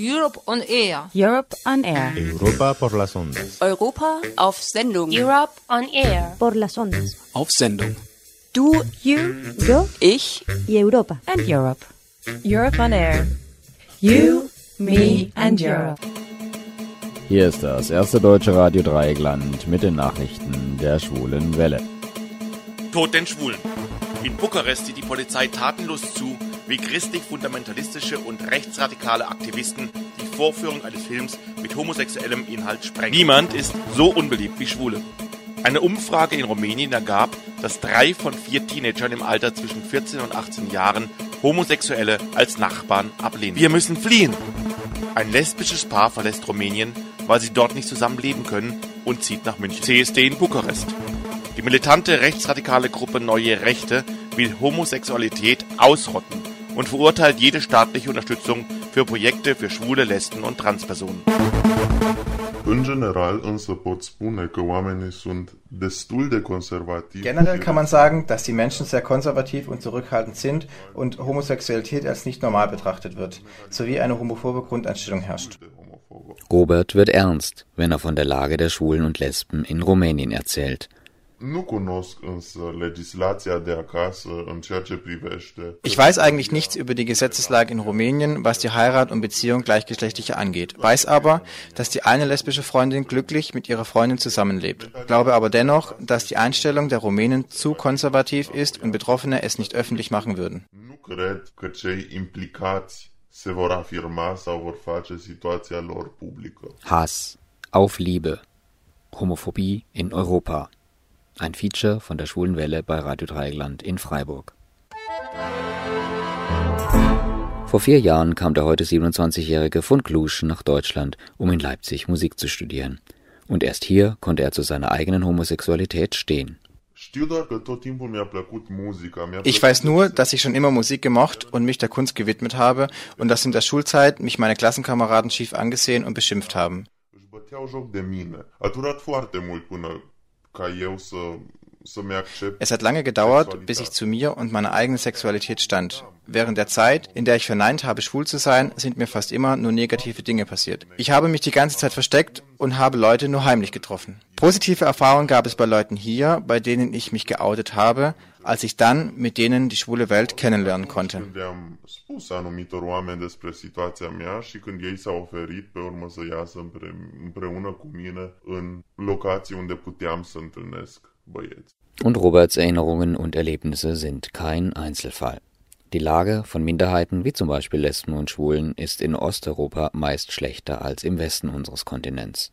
Europe on Air. Europe on Air. Europa por las ondas. Europa auf Sendung. Europe on Air. Por las ondas. Auf Sendung. Du, You Yo ich, y Europa. and Europe. Europe on Air. You, me and Europe. Hier ist das erste deutsche Radio Dreieckland mit den Nachrichten der schwulen Welle. Tod den Schwulen. In Bukarest sieht die Polizei tatenlos zu, wie christlich-fundamentalistische und rechtsradikale Aktivisten die Vorführung eines Films mit homosexuellem Inhalt sprengen. Niemand ist so unbeliebt wie Schwule. Eine Umfrage in Rumänien ergab, dass drei von vier Teenagern im Alter zwischen 14 und 18 Jahren Homosexuelle als Nachbarn ablehnen. Wir müssen fliehen! Ein lesbisches Paar verlässt Rumänien, weil sie dort nicht zusammen leben können und zieht nach München. CSD in Bukarest. Die militante rechtsradikale Gruppe Neue Rechte will Homosexualität ausrotten und verurteilt jede staatliche Unterstützung für Projekte für schwule, Lesben und Transpersonen. Generell kann man sagen, dass die Menschen sehr konservativ und zurückhaltend sind und Homosexualität als nicht normal betrachtet wird, sowie eine homophobe Grundeinstellung herrscht. Robert wird ernst, wenn er von der Lage der Schwulen und Lesben in Rumänien erzählt. Nu cunosc însă legislația de acasă în ceea ce privește... Ich weiß eigentlich nichts über die Gesetzeslage in Rumänien, was die Heirat und Beziehung gleichgeschlechtlicher angeht, weiß aber, dass die eine lesbische Freundin glücklich mit ihrer Freundin zusammenlebt, glaube aber dennoch, dass die Einstellung der Rumänen zu konservativ ist und Betroffene es nicht öffentlich machen würden. Nu cred că cei implicați se vor afirma sau vor face situația lor publică. Hass auf Liebe. Homophobie in Europa. Ein Feature von der Schwulen Welle bei Radio Dreieckland in Freiburg. Vor vier Jahren kam der heute 27-jährige von Klusch nach Deutschland, um in Leipzig Musik zu studieren. Und erst hier konnte er zu seiner eigenen Homosexualität stehen. Ich weiß nur, dass ich schon immer Musik gemocht und mich der Kunst gewidmet habe und dass in der Schulzeit mich meine Klassenkameraden schief angesehen und beschimpft haben. Să-mi accept Es hat lange gedauert, bis ich zu mir und meiner eigenen Sexualität stand. Während der Zeit, in der ich verneint habe, schwul zu sein, sind mir fast immer nur negative Dinge passiert. Ich habe mich die ganze Zeit versteckt und habe Leute nur heimlich getroffen. Positive Erfahrungen gab es bei Leuten hier, bei denen ich mich geoutet habe, als ich dann mit denen die schwule Welt kennenlernen konnte. Und Roberts Erinnerungen und Erlebnisse sind kein Einzelfall. Die Lage von Minderheiten wie zum Beispiel Lesben und Schwulen ist in Osteuropa meist schlechter als im Westen unseres Kontinents.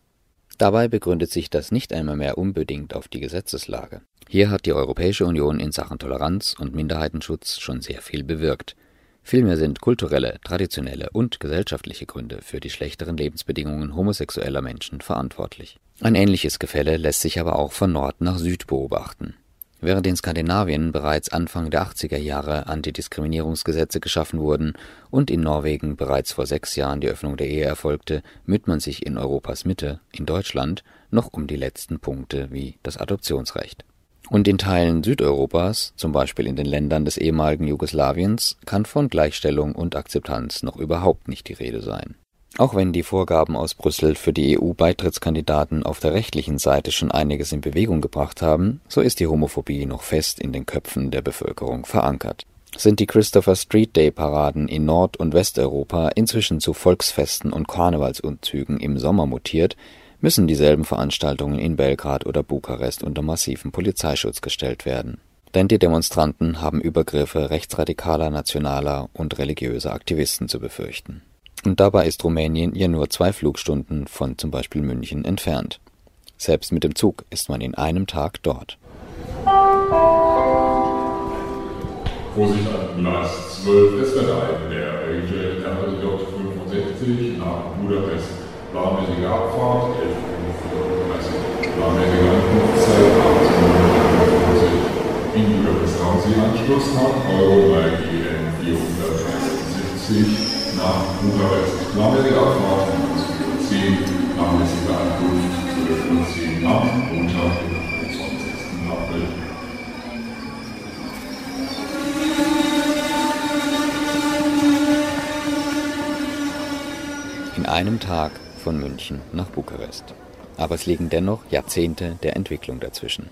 Dabei begründet sich das nicht einmal mehr unbedingt auf die Gesetzeslage. Hier hat die Europäische Union in Sachen Toleranz und Minderheitenschutz schon sehr viel bewirkt. Vielmehr sind kulturelle, traditionelle und gesellschaftliche Gründe für die schlechteren Lebensbedingungen homosexueller Menschen verantwortlich. Ein ähnliches Gefälle lässt sich aber auch von Nord nach Süd beobachten. Während in Skandinavien bereits Anfang der 80er Jahre Antidiskriminierungsgesetze geschaffen wurden und in Norwegen bereits vor sechs Jahren die Öffnung der Ehe erfolgte, müht man sich in Europas Mitte, in Deutschland, noch um die letzten Punkte wie das Adoptionsrecht. Und in Teilen Südeuropas, zum Beispiel in den Ländern des ehemaligen Jugoslawiens, kann von Gleichstellung und Akzeptanz noch überhaupt nicht die Rede sein. Auch wenn die Vorgaben aus Brüssel für die EU-Beitrittskandidaten auf der rechtlichen Seite schon einiges in Bewegung gebracht haben, so ist die Homophobie noch fest in den Köpfen der Bevölkerung verankert. Sind die Christopher Street Day Paraden in Nord- und Westeuropa inzwischen zu Volksfesten und Karnevalsumzügen im Sommer mutiert, müssen dieselben Veranstaltungen in Belgrad oder Bukarest unter massiven Polizeischutz gestellt werden. Denn die Demonstranten haben Übergriffe rechtsradikaler, nationaler und religiöser Aktivisten zu befürchten. Und dabei ist Rumänien ja nur zwei Flugstunden von zum Beispiel München entfernt. Selbst mit dem Zug ist man in einem Tag dort. Vorsicht an Gleis 12, es wird ein, der RJ RJ65 nach Budapest. Planmäßige Abfahrt, 11.35 Uhr. Planmäßige Ankunftszeit, 18.51 In Budapest haben Sie Anschluss nach Euro 3 GN 473 nach Bukarest. Planmäßige Abfahrt, 10, planmäßige Ankunft 12.10 Uhr am Montag, den 20. April. einem Tag von München nach Bukarest. Aber es liegen dennoch Jahrzehnte der Entwicklung dazwischen.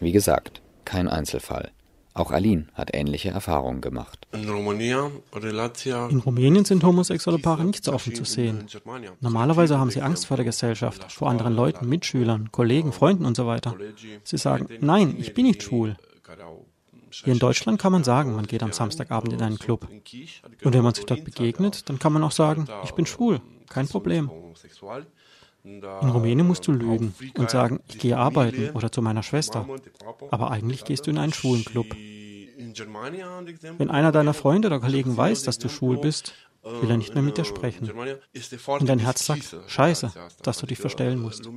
Wie gesagt, kein Einzelfall. Auch Aline hat ähnliche Erfahrungen gemacht. In Rumänien sind homosexuelle Paare nicht so offen zu sehen. Normalerweise haben sie Angst vor der Gesellschaft, vor anderen Leuten, Mitschülern, Kollegen, Freunden und so weiter. Sie sagen, nein, ich bin nicht schwul. Hier in Deutschland kann man sagen, man geht am Samstagabend in einen Club. Und wenn man sich dort begegnet, dann kann man auch sagen, ich bin schwul, kein Problem. In Rumänien musst du lügen und sagen, ich gehe arbeiten oder zu meiner Schwester. Aber eigentlich gehst du in einen schwulen Club. Wenn einer deiner Freunde oder Kollegen weiß, dass du schwul bist, will er nicht mehr mit dir sprechen. Und dein Herz sagt, scheiße, dass du dich verstellen musst.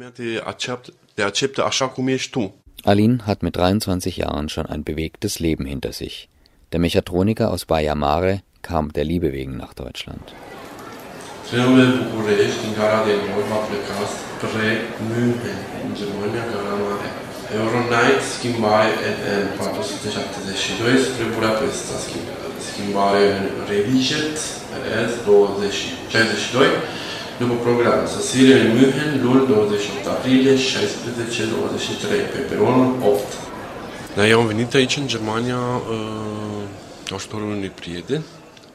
Aline hat mit 23 Jahren schon ein bewegtes Leben hinter sich. Der Mechatroniker aus Baia Mare kam der Liebe wegen nach Deutschland. Trenul București, din gara de nord, va pleca spre München, în Germania, gara mare. Euronight, schimbare EN 472 spre Budapesta, schimbare în Reviget, RS 62, după program. Sosire în München, luni 28 aprilie, 16-23, pe peronul 8. Da, eu am venit aici în Germania uh, ajutorul unui prieten,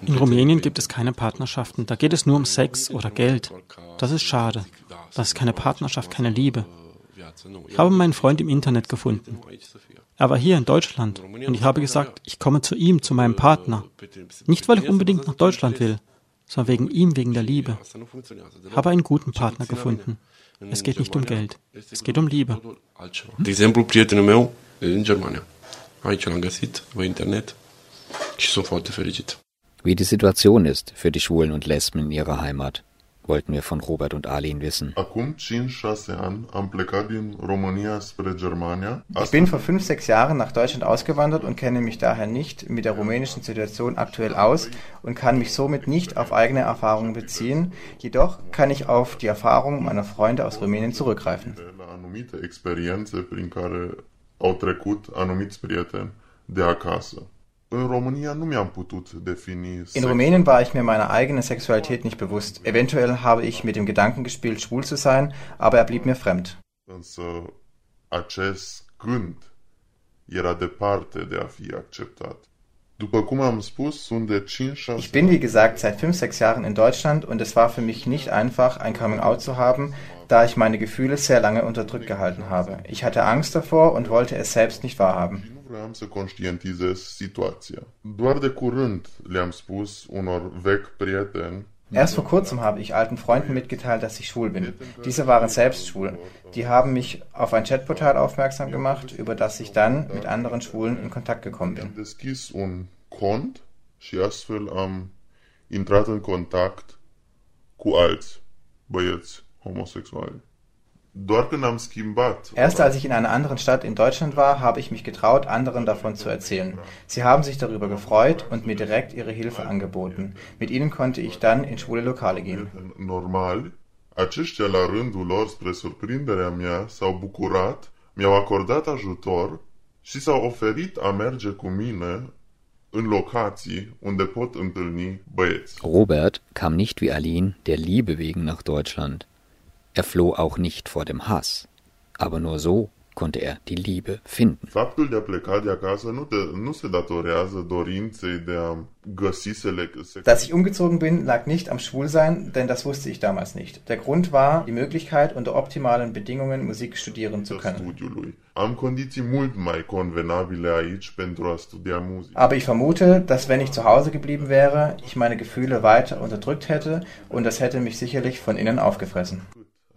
In Rumänien gibt es keine Partnerschaften. Da geht es nur um Sex oder Geld. Das ist schade. Das ist keine Partnerschaft, keine Liebe. Ich habe meinen Freund im Internet gefunden. Er war hier in Deutschland und ich habe gesagt, ich komme zu ihm, zu meinem Partner. Nicht, weil ich unbedingt nach Deutschland will, sondern wegen ihm, wegen der Liebe. Ich habe einen guten Partner gefunden. Es geht nicht um Geld. Es geht um Liebe. De exemplu, prietenul meu în Germania. Aici l-am găsit, pe internet și sunt foarte fericit. Wie die Situation ist für die Schwulen und Lesben in ihrer Heimat, wollten wir von Robert und Arlene wissen. Ich bin vor fünf, sechs Jahren nach Deutschland ausgewandert und kenne mich daher nicht mit der rumänischen Situation aktuell aus und kann mich somit nicht auf eigene Erfahrungen beziehen. Jedoch kann ich auf die Erfahrungen meiner Freunde aus Rumänien zurückgreifen. au trecut anumiți prieteni de acasă. In Rumänien war ich mir meiner eigenen Sexualität nicht bewusst. Eventuell habe ich mit dem Gedanken gespielt, schwul zu sein, aber er blieb mir fremd. Ich bin, wie gesagt, seit 5, 6 Jahren in Deutschland und es war für mich nicht einfach, ein Coming-out zu haben, da ich meine Gefühle sehr lange unterdrückt gehalten habe. Ich hatte Angst davor und wollte es selbst nicht wahrhaben vreau să conștientizez situația. Doar de curând le-am spus unor vechi prieteni Erst vor kurzem habe ich alten Freunden mitgeteilt, dass ich schwul bin. Diese waren selbst schwul. Die haben mich auf ein Chatportal aufmerksam gemacht, über das ich dann mit anderen Schwulen in Kontakt gekommen bin. deschis un cont și astfel am intrat în contact cu alți băieți homosexuali. Erst als ich in einer anderen Stadt in Deutschland war, habe ich mich getraut, anderen davon zu erzählen. Sie haben sich darüber gefreut und mir direkt ihre Hilfe angeboten. Mit ihnen konnte ich dann in schwule Lokale gehen. Normal, aceștia la rândul lor, spre surprinderea mea, s-au bucurat, mi-au acordat ajutor și s-au oferit a merge cu mine în locații unde pot întâlni băieți. Robert kam nicht wie Aline der Liebe wegen nach Deutschland. Er floh auch nicht vor dem Hass, aber nur so konnte er die Liebe finden. Faptul de a pleca de acasă nu, te, nu se datorează dorinței de a găsi Dass ich umgezogen bin, lag nicht am Schwulsein, denn das wusste ich damals nicht. Der Grund war die Möglichkeit, unter optimalen Bedingungen Musik studieren zu können. Studiului. Am condiții mult mai convenabile aici pentru a studia muzică. Aber ich vermute, dass wenn ich zu Hause geblieben wäre, ich meine Gefühle weiter unterdrückt hätte und das hätte mich sicherlich von innen aufgefressen.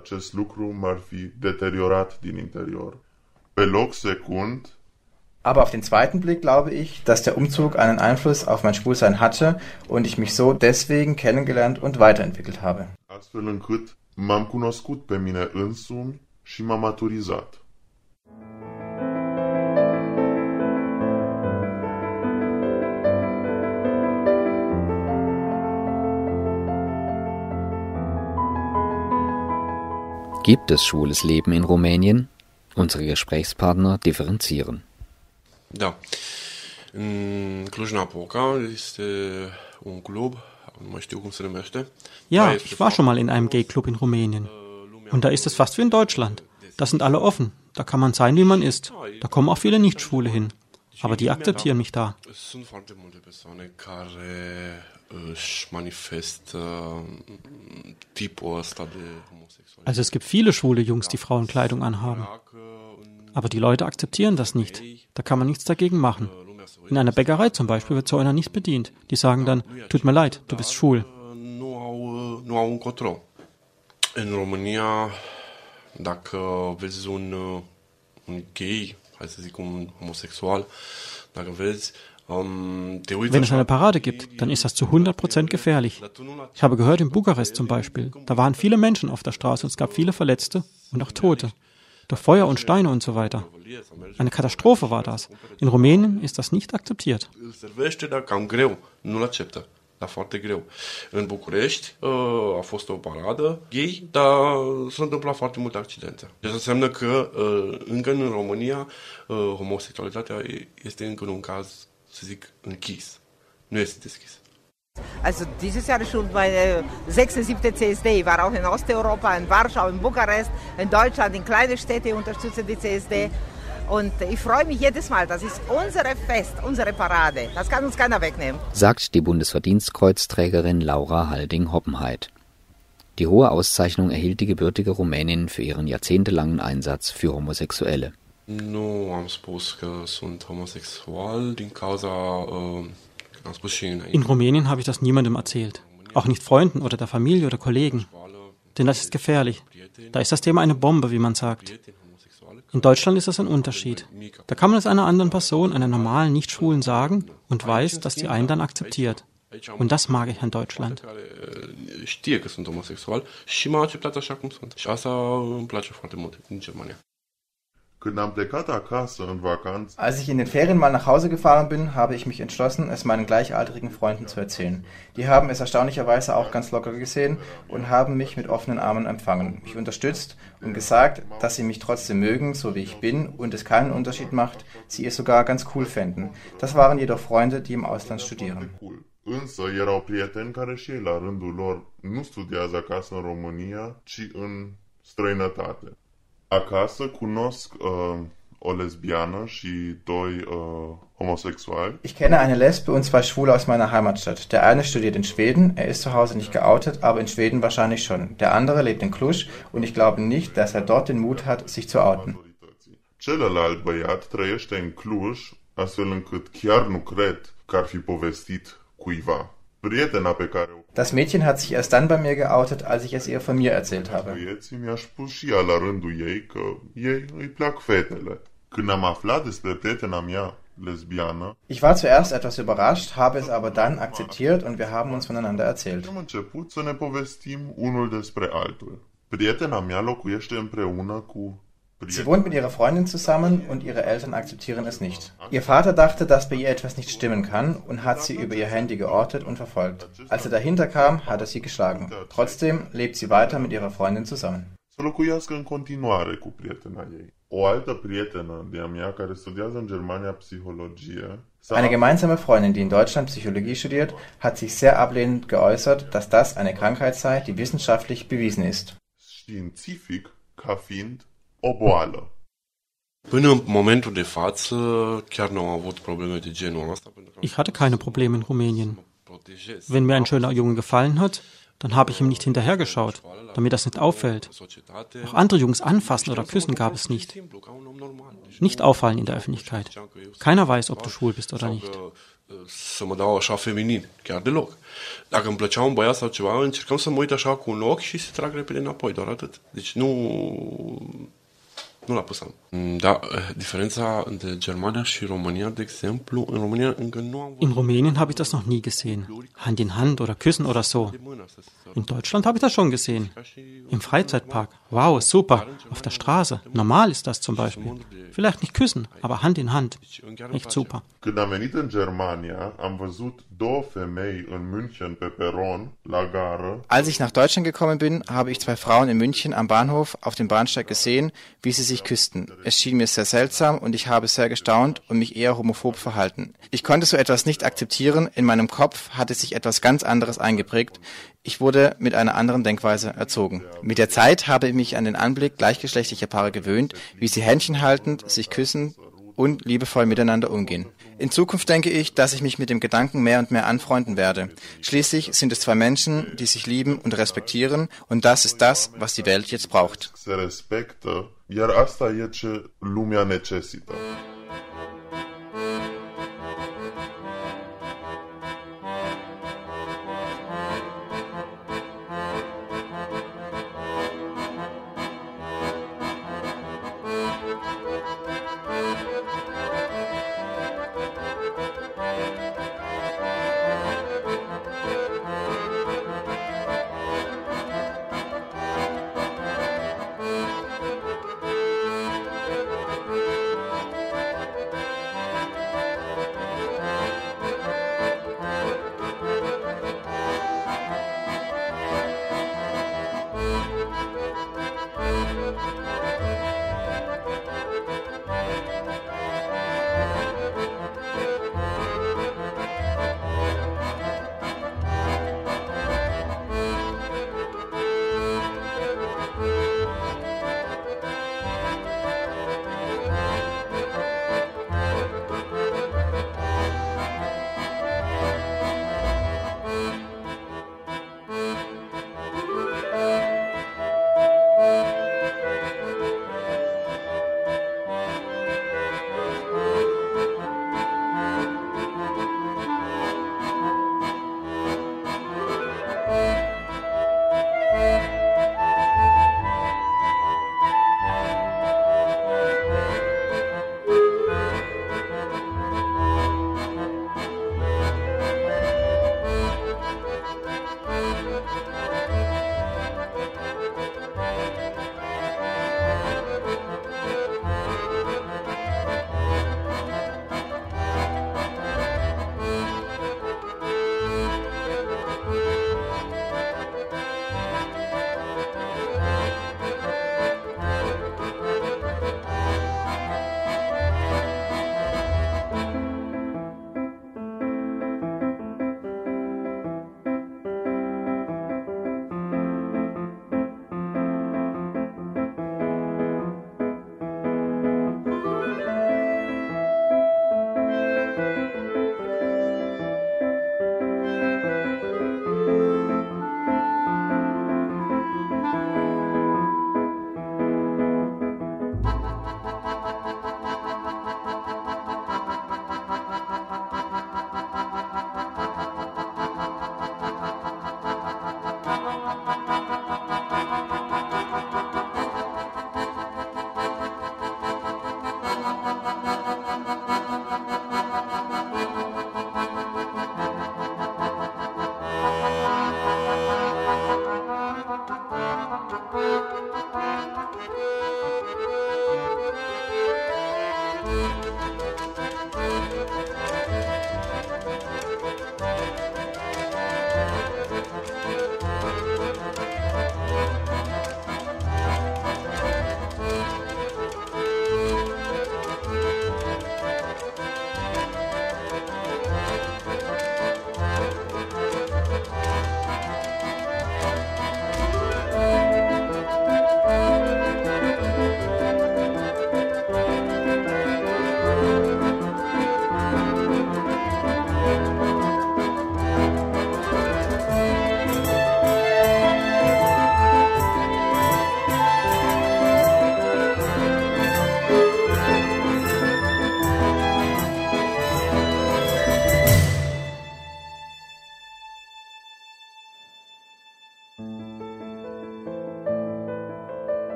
Acest lucru m-ar fi deteriorat din interior. Pe loc secund, aber auf den zweiten Blick glaube ich, dass der Umzug einen Einfluss auf mein Schwulsein hatte und ich mich so deswegen kennengelernt und weiterentwickelt habe. Astfel încât m-am cunoscut pe mine însumi și m-am maturizat. Gibt es schwules Leben in Rumänien? Unsere Gesprächspartner differenzieren. Da. În Cluj-Napoca este un club Ja, ich war schon mal in einem Gay-Club in Rumänien. Und da ist es fast wie in Deutschland. Da sind alle offen. Da kann man sein, wie man ist. Da kommen auch viele Nicht-Schwule hin. Aber die akzeptieren mich da. Also es gibt viele schwule Jungs, die Frauenkleidung anhaben. Aber die Leute akzeptieren das nicht. Da kann man nichts dagegen machen. In einer Bäckerei zum Beispiel wird so einer nicht bedient. Die sagen dann, tut mir leid, du bist schwul. In România, dacă vezi un, un gay, să zic un homosexual, dacă vezi, wenn es eine Parade gibt, dann ist das zu 100% gefährlich. Ich habe gehört, in Bukarest zum Beispiel, da waren viele Menschen auf der Straße und es gab viele Verletzte und auch Tote. Durch Feuer und Steine und so weiter. Eine Katastrophe war das. In Rumänien ist das nicht akzeptiert. Dar foarte greu. În București uh, a fost o paradă gay, dar s-au întâmplat foarte multe accidente. Deci înseamnă că uh, încă în România uh, homosexualitatea este încă un caz, să zic, închis. Nu este deschis. Also dieses Jahr ist schon meine 76. CSD. Ich war auch in Osteuropa, in Warschau, in Bukarest, in Deutschland, in kleine Städte unterstütze die CSD. Und ich freue mich jedes Mal. Das ist unsere Fest, unsere Parade. Das kann uns keiner wegnehmen. Sagt die Bundesverdienstkreuzträgerin Laura Halding-Hoppenheit. Die hohe Auszeichnung erhielt die gebürtige Rumänin für ihren jahrzehntelangen Einsatz für Homosexuelle. Nu am spus că sunt homosexual din cauza uh, in Rumänien habe ich das niemandem erzählt. Auch nicht Freunden oder der Familie oder Kollegen. Denn das ist gefährlich. Da ist das Thema eine Bombe, wie man sagt. In Deutschland ist das ein Unterschied. Da kann man es einer anderen Person, einer normalen Nicht-Schwulen sagen und weiß, dass die einen dann akzeptiert. Und das mag ich an Deutschland. Știe că sunt homosexual și m-a acceptat așa cum sunt. Germania. Als ich in den Ferien mal nach Hause gefahren bin, habe ich mich entschlossen, es meinen gleichaltrigen Freunden zu erzählen. Die haben es erstaunlicherweise auch ganz locker gesehen und haben mich mit offenen Armen empfangen, mich unterstützt und gesagt, dass sie mich trotzdem mögen, so wie ich bin und es keinen Unterschied macht, sie es sogar ganz cool fänden. Das waren jedoch Freunde, die im Ausland studieren. Însă erau prieteni care și ei la rândul lor nu studiază acasă în România, ci în străinătate. Acasă cunosc uh, o lesbiană și doi uh, homosexuali. Ich kenne eine Lesbe und zwei Schwule aus meiner Heimatstadt. Der eine studiert in Schweden, er ist zu Hause nicht geoutet, aber in Schweden wahrscheinlich schon. Der andere lebt in Cluj und ich glaube nicht, dass er dort den Mut hat, sich zu outen. Celălalt băiat trăiește în Cluj, astfel încât chiar nu cred că ar fi povestit cuiva. Das Mädchen hat sich erst dann bei mir geoutet, als ich es ihr von mir erzählt habe. Ich war zuerst etwas überrascht, habe es aber dann akzeptiert und wir haben uns voneinander erzählt. Prietena mea locuiește împreună cu Sie wohnt mit ihrer Freundin zusammen und ihre Eltern akzeptieren es nicht. Ihr Vater dachte, dass bei ihr etwas nicht stimmen kann und hat sie über ihr Handy geortet und verfolgt. Als er dahinter kam, hat er sie geschlagen. Trotzdem lebt sie weiter mit ihrer Freundin zusammen. Să locuiască în continuare cu prietena ei. O altă prietenă de-a mea care studiază în Germania psihologie eine gemeinsame Freundin, die in Deutschland Psychologie studiert, hat sich sehr ablehnend geäußert, dass das eine Krankheit sei, die wissenschaftlich bewiesen ist. Științific ca fiind o boală. Până în momentul de față, chiar nu am avut probleme de genul ăsta. Ich hatte keine Probleme in Rumänien. Wenn mir ein schöner Junge gefallen hat, dann habe ich ihm nicht hinterhergeschaut, damit das nicht auffällt. Auch andere Jungs anfassen oder küssen gab es nicht. Nicht auffallen in der Öffentlichkeit. Keiner weiß, ob du schwul bist oder nicht. Să mă dau așa feminin, chiar deloc. Dacă îmi plăcea un băiat sau ceva, încercam să mă uit așa cu un ochi și să trag repede înapoi, doar atât. Deci nu nu l-a pus Da, diferența între Germania și România, de exemplu, în România încă nu am In Rumänien habe ich das noch nie gesehen. Hand in Hand oder küssen oder so. In Deutschland habe ich das schon gesehen. Im Freizeitpark Wow, super. Auf der Straße. Normal ist das zum Beispiel. Vielleicht nicht küssen, aber Hand in Hand. Echt super. Când am venit în Germania, am văzut două femei în München pe peron, la gară. Als ich nach Deutschland gekommen bin, habe ich zwei Frauen in München am Bahnhof auf dem Bahnsteig gesehen, wie sie sich küssten. Es schien mir sehr seltsam und ich habe sehr gestaunt und mich eher homophob verhalten. Ich konnte so etwas nicht akzeptieren. In meinem Kopf hatte sich etwas ganz anderes eingeprägt. Ich wurde mit einer anderen Denkweise erzogen. Mit der Zeit habe mich an den Anblick gleichgeschlechtlicher Paare gewöhnt, wie sie Händchen haltend, sich küssen und liebevoll miteinander umgehen. In Zukunft denke ich, dass ich mich mit dem Gedanken mehr und mehr anfreunden werde. Schließlich sind es zwei Menschen, die sich lieben und respektieren und das ist das, was die Welt jetzt braucht. Se respectă, iar asta e ce lumea necesită.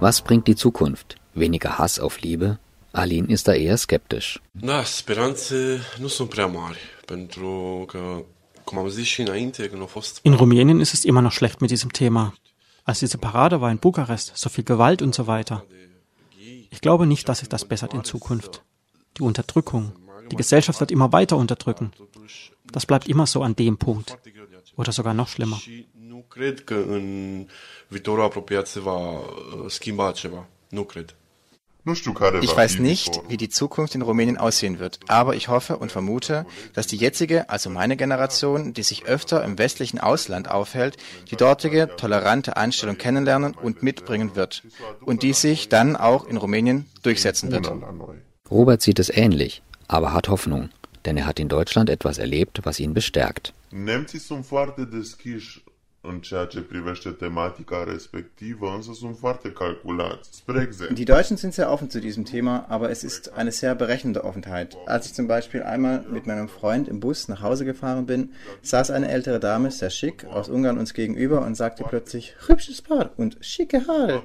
Was bringt die Zukunft? Weniger Hass auf Liebe? Alin ist da eher skeptisch. Da, speranțe nu sunt prea mari, pentru că, cum am zis și înainte, când au fost... In Rumänien ist es immer noch schlecht mit diesem Thema. Als diese Parade war in Bukarest, so viel Gewalt und so weiter. Ich glaube nicht, dass sich das bessert in Zukunft. Die Unterdrückung. Die Gesellschaft wird immer weiter unterdrücken. Das bleibt immer so an dem Punkt. Oder sogar noch schlimmer. Cred că în viitorul apropiat se va uh, schimba ceva. Nu cred. Ich weiß nicht, wie die Zukunft in Rumänien aussehen wird, aber ich hoffe und vermute, dass die jetzige, also meine Generation, die sich öfter im westlichen Ausland aufhält, die dortige tolerante Einstellung kennenlernen und mitbringen wird und die sich dann auch in Rumänien durchsetzen wird. Robert sieht es ähnlich, aber hat Hoffnung, denn er hat in Deutschland etwas erlebt, was ihn bestärkt. Nemții sunt foarte deschiși în ceea ce privește tematica respectivă, însă sunt foarte calculați. Spre exemplu. Die Deutschen sind sehr offen zu diesem Thema, aber es ist eine sehr berechnende Offenheit. Als ich zum Beispiel einmal mit meinem Freund im Bus nach Hause gefahren bin, saß eine ältere Dame, sehr schick, aus Ungarn uns gegenüber und sagte plötzlich, hübsches Paar und schicke Haare.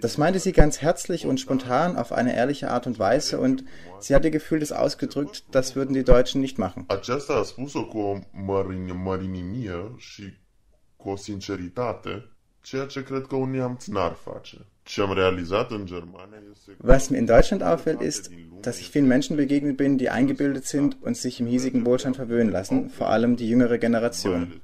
Das meinte sie ganz herzlich und spontan auf eine ehrliche Art und Weise und sie hat ihr Gefühl das ausgedrückt, das würden die Deutschen nicht machen. Aceasta a spus-o cu o mărinimie și cu o sinceritate, ceea ce cred că un neamț n-ar face. Was mir in Deutschland auffällt, ist, dass ich vielen Menschen begegnet bin, die eingebildet sind und sich im hiesigen Wohlstand verwöhnen lassen, vor allem die jüngere Generation.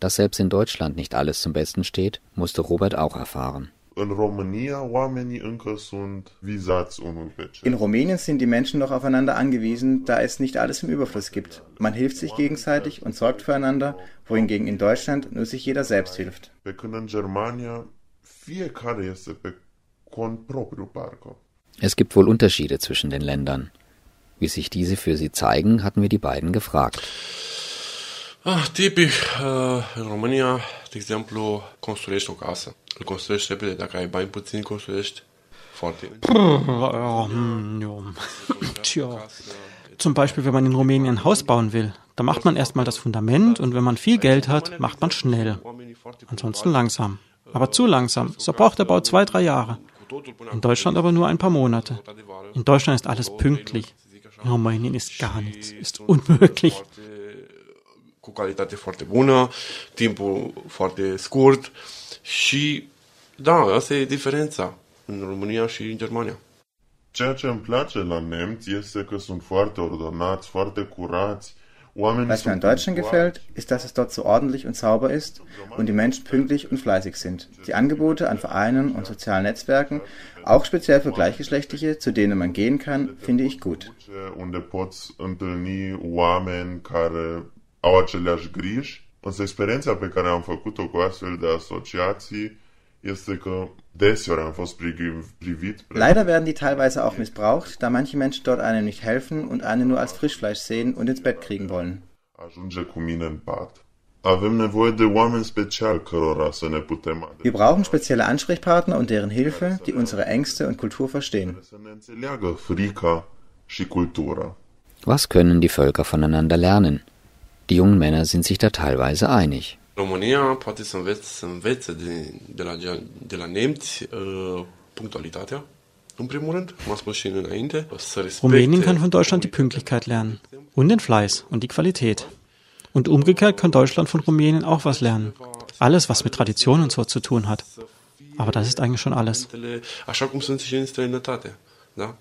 Dass selbst in Deutschland nicht alles zum Besten steht, musste Robert auch erfahren. În România, oamenii încă sunt vizați unul pe celălalt. In Rumänien sind die Menschen noch aufeinander angewiesen, da es nicht alles im Überfluss gibt. Man hilft sich gegenseitig und sorgt füreinander, wohingegen in Deutschland nur sich jeder selbst hilft. Pe când în Germania, fiecare este pe cont propriu, parcă. Es gibt wohl Unterschiede zwischen den Ländern. Wie sich diese für sie zeigen, hatten wir die beiden gefragt. Ah, tipic, uh, în România, de exemplu, construiești o casă. Îl construiești repede. Dacă ai bani puțini, construiești foarte. Zum Beispiel, wenn man in Rumänien ein Haus bauen will, da macht man erstmal das Fundament und wenn man viel Geld hat, macht man schnell. Ansonsten langsam. Aber zu langsam. So braucht der Bau zwei, drei Jahre. In Deutschland aber nur ein paar Monate. In Deutschland ist alles pünktlich. In Rumänien ist gar nichts. Ist unmöglich. Cu calitate foarte bună, timpul foarte scurt și da, asta e diferența în România și în Germania. Ceea ce îmi place la nemți este că sunt foarte ordonați, foarte curați. Oamenii Was mir an Deutschland gefällt, ist, dass es dort so ordentlich und sauber ist und die Menschen pünktlich und fleißig sind. Die Angebote an Vereinen und sozialen Netzwerken, auch speziell für Gleichgeschlechtliche, zu denen man gehen kann, finde ich gut. Au aceleași griji, însă experiența pe care am făcut-o cu astfel de asociații este că deseori am fost privit. Leider werden die teilweise auch missbraucht, da manche Menschen dort einem nicht helfen und einen nur als Frischfleisch sehen und ins Bett kriegen wollen. Ajunge cu mine în pat. Avem nevoie de oameni special cărora să ne putem Wir brauchen spezielle Ansprechpartner und deren Hilfe, die unsere Ängste und Kultur verstehen. Să ne înțeleagă frica și cultura. Was können die Völker voneinander lernen? Die jungen Männer sind sich da teilweise einig. România poate să învețe, să învețe de, de, la, de la nemți uh, punctualitatea, în primul rând, cum am spus și înainte, să respecte... Rumänien kann von Deutschland die Pünktlichkeit lernen und den Fleiß und die Qualität. Und umgekehrt kann Deutschland von Rumänien auch was lernen. Alles, was mit Tradition und so zu tun hat. Aber das ist eigentlich schon alles. Așa cum sunt și în străinătate. Da?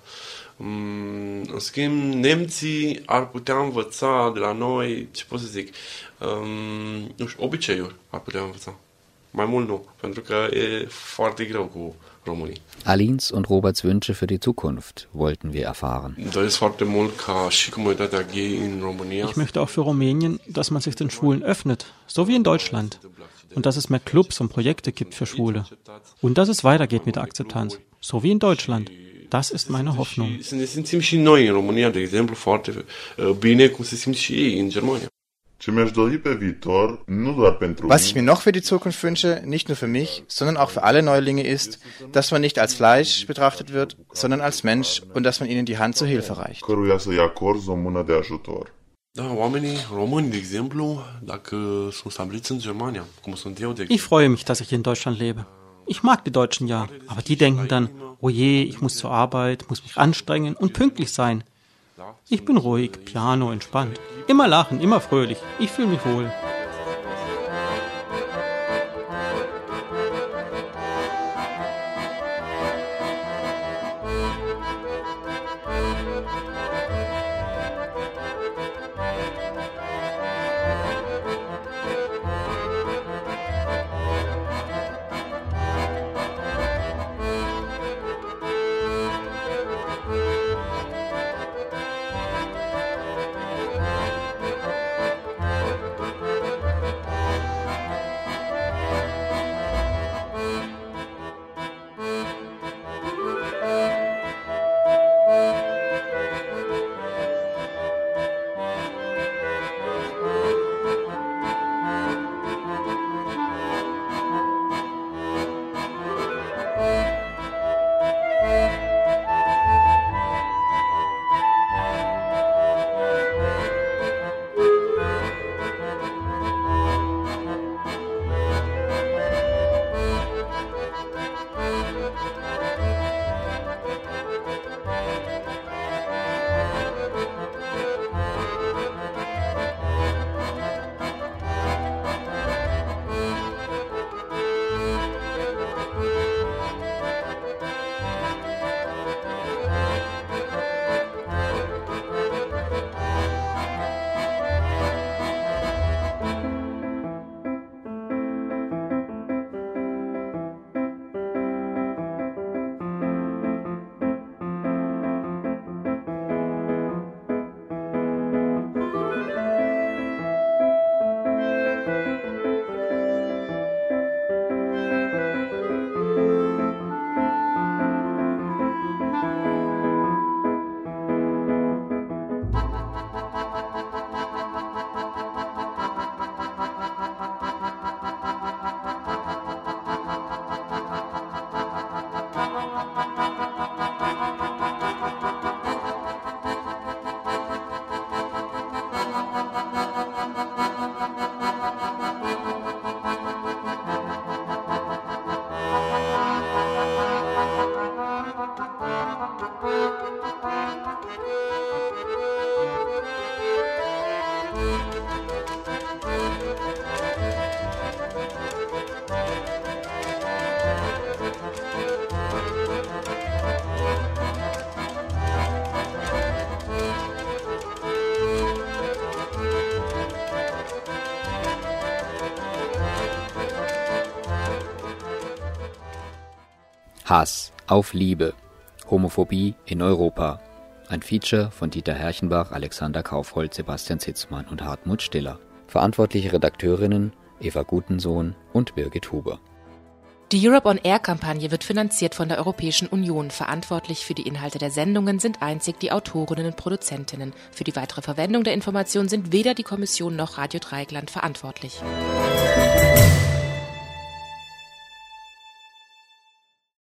În schimb, nemții ar putea învăța de la noi, ce pot să zic, um, nu știu, obiceiuri ar putea învăța. Mai mult nu, pentru că e foarte greu cu românii. Alins und Roberts Wünsche für die Zukunft wollten wir erfahren. Ich möchte auch für Rumänien, dass man sich den Schwulen öffnet, so wie in Deutschland. Und dass es mehr Clubs und Projekte gibt für Schwule. Und dass es weitergeht mit der Akzeptanz, so wie in Deutschland. Das ist meine Hoffnung. Să ne simțim și noi în România, de exemplu, foarte bine, cum se simt și ei în Germania. Ce mi-aș dori pe viitor, nu doar pentru Was ich mir noch für die Zukunft wünsche, nicht nur für mich, sondern auch für alle Neulinge ist, dass man nicht als Fleisch betrachtet wird, sondern als Mensch und dass man ihnen die Hand zur Hilfe reicht. Ich freue mich, dass ich in Deutschland lebe. Ich mag die Deutschen ja, aber die denken dann, oh je, ich muss zur Arbeit, muss mich anstrengen und pünktlich sein. Ich bin ruhig, piano, entspannt. Immer lachen, immer fröhlich. Ich fühle mich wohl. Hass auf Liebe. Homophobie in Europa. Ein Feature von Dieter Herrchenbach, Alexander Kaufhold, Sebastian Zitzmann und Hartmut Stiller. Verantwortliche Redakteurinnen Eva Gutensohn und Birgit Huber. Die Europe on Air Kampagne wird finanziert von der Europäischen Union. Verantwortlich für die Inhalte der Sendungen sind einzig die Autorinnen und Produzentinnen. Für die weitere Verwendung der Information sind weder die Kommission noch Radio Dreieckland verantwortlich. Musik